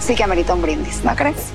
sí que amerita un brindis, ¿no crees?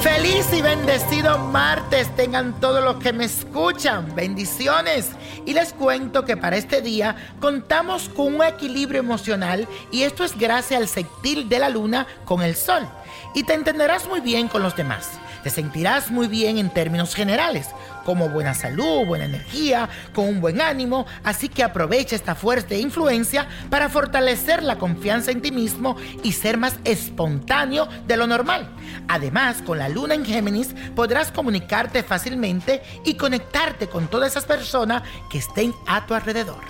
Feliz y bendecido martes tengan todos los que me escuchan. Bendiciones. Y les cuento que para este día contamos con un equilibrio emocional y esto es gracias al sextil de la luna con el sol. Y te entenderás muy bien con los demás. Te sentirás muy bien en términos generales, como buena salud, buena energía, con un buen ánimo, así que aprovecha esta fuerte influencia para fortalecer la confianza en ti mismo y ser más espontáneo de lo normal. Además, con la luna en Géminis podrás comunicarte fácilmente y conectarte con todas esas personas que estén a tu alrededor.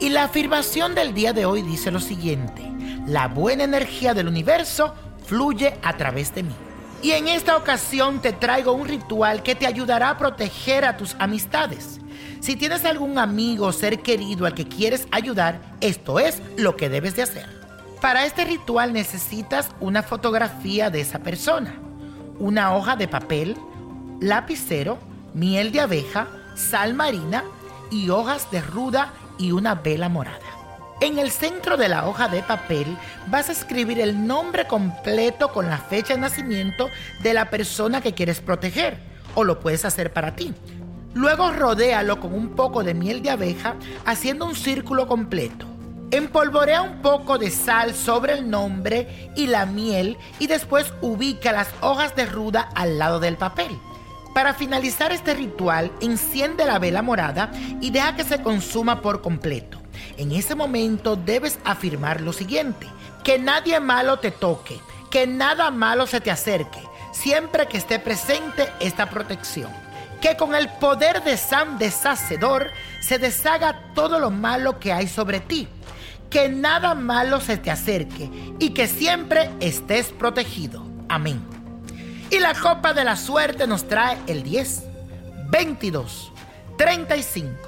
Y la afirmación del día de hoy dice lo siguiente, la buena energía del universo fluye a través de mí. Y en esta ocasión te traigo un ritual que te ayudará a proteger a tus amistades. Si tienes algún amigo o ser querido al que quieres ayudar, esto es lo que debes de hacer. Para este ritual necesitas una fotografía de esa persona, una hoja de papel, lapicero, miel de abeja, sal marina y hojas de ruda y una vela morada. En el centro de la hoja de papel vas a escribir el nombre completo con la fecha de nacimiento de la persona que quieres proteger o lo puedes hacer para ti. Luego rodéalo con un poco de miel de abeja haciendo un círculo completo. Empolvorea un poco de sal sobre el nombre y la miel y después ubica las hojas de ruda al lado del papel. Para finalizar este ritual, enciende la vela morada y deja que se consuma por completo. En ese momento debes afirmar lo siguiente, que nadie malo te toque, que nada malo se te acerque, siempre que esté presente esta protección. Que con el poder de San Deshacedor se deshaga todo lo malo que hay sobre ti. Que nada malo se te acerque y que siempre estés protegido. Amén. Y la copa de la suerte nos trae el 10, 22, 35,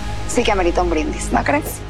sí que amerita un brindis, ¿no crees?